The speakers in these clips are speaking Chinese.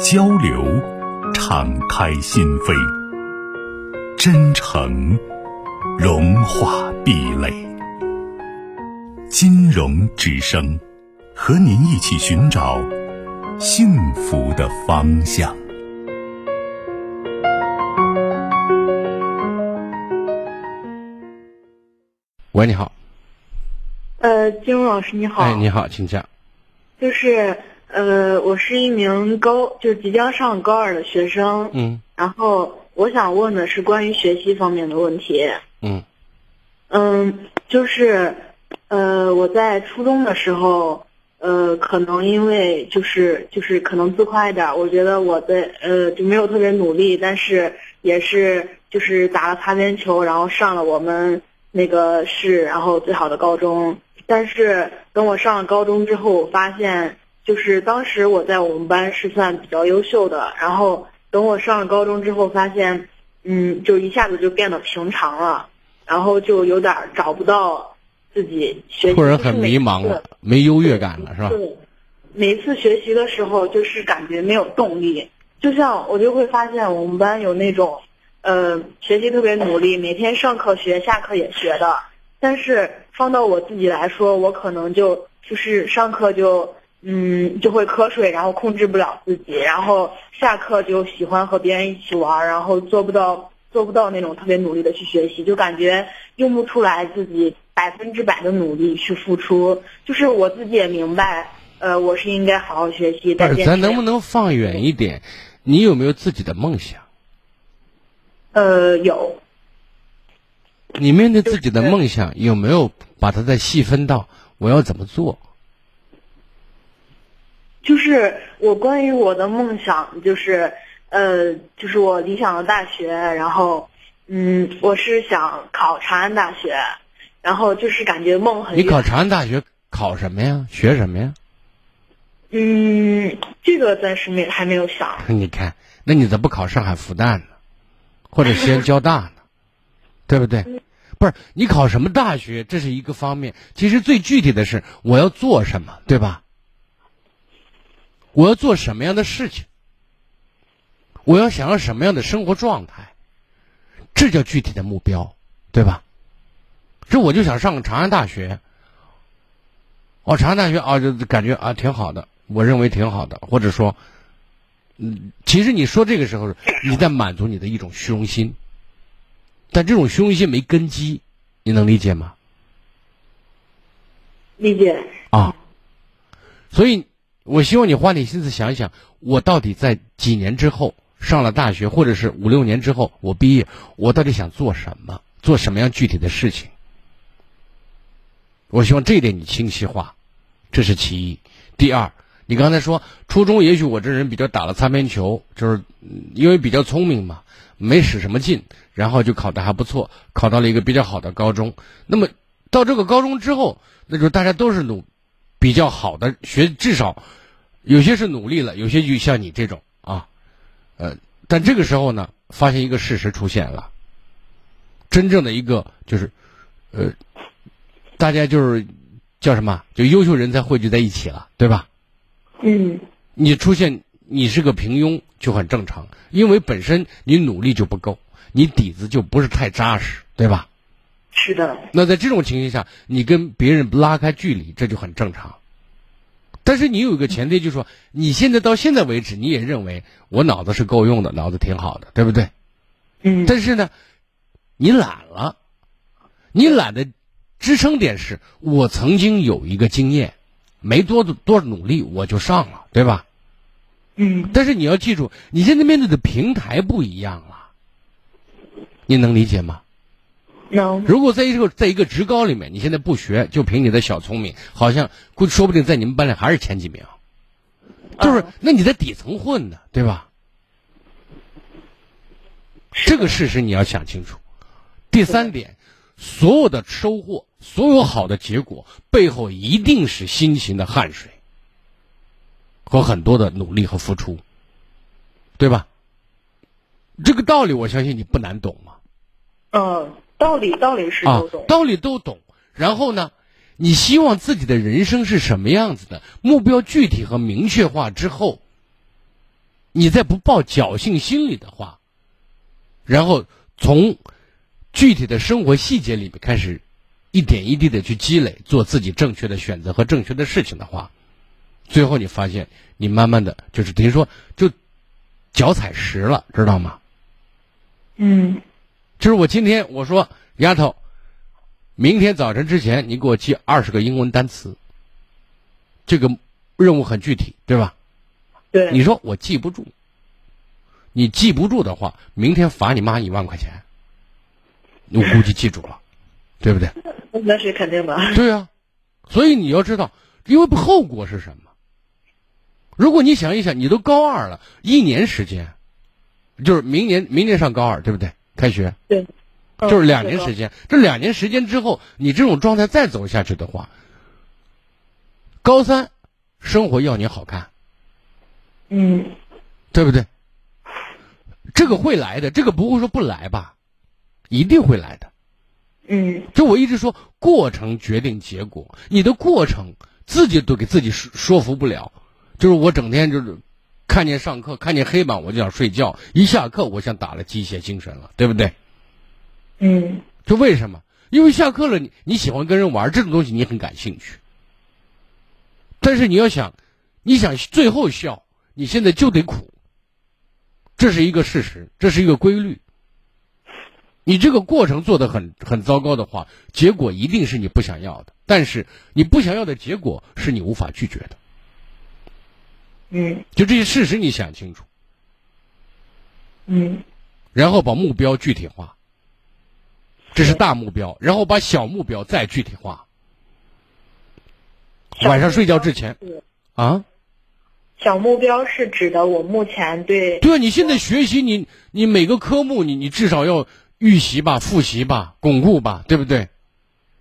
交流，敞开心扉；真诚，融化壁垒。金融之声，和您一起寻找幸福的方向。喂，你好。呃，金融老师你好。哎，你好，请讲。就是。呃，我是一名高，就即将上高二的学生。嗯。然后我想问的是关于学习方面的问题。嗯。嗯，就是，呃，我在初中的时候，呃，可能因为就是就是可能自夸一点，我觉得我的呃就没有特别努力，但是也是就是打了擦边球，然后上了我们那个市然后最好的高中。但是等我上了高中之后，我发现。就是当时我在我们班是算比较优秀的，然后等我上了高中之后，发现，嗯，就一下子就变得平常了，然后就有点找不到自己学习。突然很迷茫了，没优越感了，是吧？对，每次学习的时候就是感觉没有动力，就像我就会发现我们班有那种，呃，学习特别努力，每天上课学，下课也学的，但是放到我自己来说，我可能就就是上课就。嗯，就会瞌睡，然后控制不了自己，然后下课就喜欢和别人一起玩，然后做不到做不到那种特别努力的去学习，就感觉用不出来自己百分之百的努力去付出。就是我自己也明白，呃，我是应该好好学习。但是咱能不能放远一点？你有没有自己的梦想？呃，有。你面对自己的梦想，有没有把它再细分到我要怎么做？就是我关于我的梦想，就是呃，就是我理想的大学，然后嗯，我是想考长安大学，然后就是感觉梦很。你考长安大学考什么呀？学什么呀？嗯，这个暂时没还没有想。你看，那你咋不考上海复旦呢？或者西安交大呢？对不对？不是，你考什么大学这是一个方面，其实最具体的是我要做什么，对吧？我要做什么样的事情？我要想要什么样的生活状态？这叫具体的目标，对吧？这我就想上个长安大学。哦，长安大学啊，就感觉啊挺好的，我认为挺好的。或者说，嗯，其实你说这个时候你在满足你的一种虚荣心，但这种虚荣心没根基，你能理解吗？理解。啊，所以。我希望你花点心思想一想，我到底在几年之后上了大学，或者是五六年之后我毕业，我到底想做什么，做什么样具体的事情？我希望这一点你清晰化，这是其一。第二，你刚才说初中，也许我这人比较打了擦边球，就是因为比较聪明嘛，没使什么劲，然后就考得还不错，考到了一个比较好的高中。那么到这个高中之后，那就大家都是努。比较好的学，至少有些是努力了，有些就像你这种啊，呃，但这个时候呢，发现一个事实出现了，真正的一个就是，呃，大家就是叫什么，就优秀人才汇聚在一起了，对吧？嗯。你出现你是个平庸就很正常，因为本身你努力就不够，你底子就不是太扎实，对吧？是的。那在这种情形下，你跟别人拉开距离，这就很正常。但是你有一个前提，就是说，你现在到现在为止，你也认为我脑子是够用的，脑子挺好的，对不对？嗯。但是呢，你懒了，你懒的支撑点是我曾经有一个经验，没多多努力我就上了，对吧？嗯。但是你要记住，你现在面对的平台不一样了，你能理解吗？如果在一个在一个职高里面，你现在不学，就凭你的小聪明，好像估说不定在你们班里还是前几名。就是嗯那你在底层混的，对吧？这个事实你要想清楚。第三点，所有的收获，所有好的结果背后一定是辛勤的汗水和很多的努力和付出，对吧？这个道理我相信你不难懂嘛。嗯，道理道理是啊都懂，，道理都懂。然后呢，你希望自己的人生是什么样子的？目标具体和明确化之后，你再不抱侥幸心理的话，然后从具体的生活细节里面开始，一点一滴的去积累，做自己正确的选择和正确的事情的话，最后你发现，你慢慢的就是等于说就脚踩实了，知道吗？嗯就是我今天我说丫头，明天早晨之前你给我记二十个英文单词。这个任务很具体，对吧？对，你说我记不住，你记不住的话，明天罚你妈一万块钱，我估计记住了，对不对？那是肯定的，对啊，所以你要知道，因为后果是什么？如果你想一想，你都高二了，一年时间，就是明年明年上高二，对不对？开学对，就是两年嗯时间。这两年时间之后，你这种状态再走下去的话，高三生活要你好看，嗯对不对？这个会来的，这个不会说不来吧，一定会来的。嗯就我一直说，过程决定结果，你的过程自己都给自己说说服不了。就是我整天就是看见上课，看见黑板我就想睡觉，一下课我像打了鸡血精神了，对不对？嗯就为什么？因为下课了，你你喜欢跟人玩这种东西，你很感兴趣。但是你要想，你想最后笑，你现在就得苦，这是一个事实，这是一个规律。你这个过程做的很很糟糕的话，结果一定是你不想要的。但是你不想要的结果是你无法拒绝的。嗯。就这些事实你想清楚，嗯。然后把目标具体化，这是大目标，然后把小目标再具体化。晚上睡觉之前。啊，小目标是指的我目前对。对啊，你现在学习你你每个科目你你至少要预习吧、复习吧、巩固吧，对不对？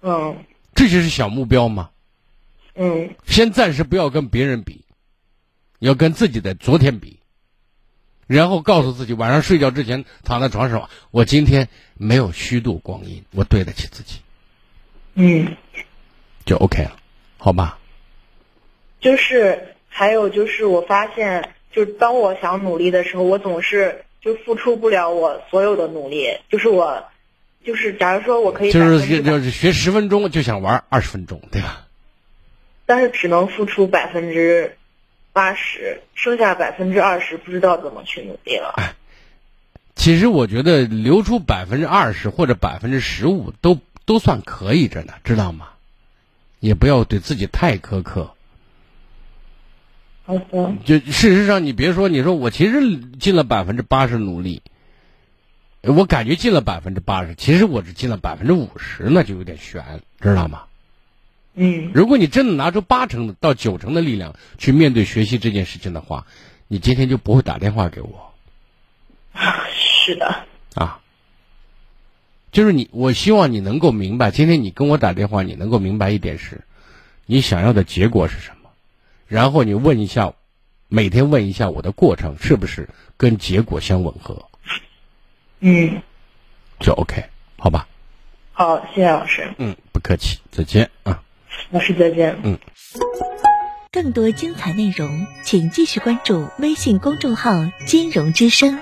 嗯。这就是小目标嘛。嗯。先暂时不要跟别人比，要跟自己的昨天比，然后告诉自己晚上睡觉之前躺在床上，我今天没有虚度光阴，我对得起自己，嗯，就 OK 了，好吧？就是还有就是我发现，就是当我想努力的时候，我总是就付出不了我所有的努力，就是我。就是，假如说我可以就是就是学十分钟就想玩二十分钟，对吧？但是只能付出百分之八十，剩下百分之二十不知道怎么去努力了。其实我觉得留出百分之二十或者百分之十五都都算可以着呢，知道吗？也不要对自己太苛刻。好的，就事实上，你别说，你说我其实尽了百分之八十努力，我感觉尽了百分之八十，其实我只尽了百分之五十，那就有点悬，知道吗？嗯。如果你真的拿出八成到九成的力量去面对学习这件事情的话，你今天就不会打电话给我。是的，啊。就是你，我希望你能够明白，今天你跟我打电话，你能够明白一点是，你想要的结果是什么，然后你问一下，每天问一下我的过程是不是跟结果相吻合，嗯，就 OK，好吧？好，谢谢老师，嗯，不客气，再见啊。老师再见。更多精彩内容，请继续关注微信公众号“金融之声”。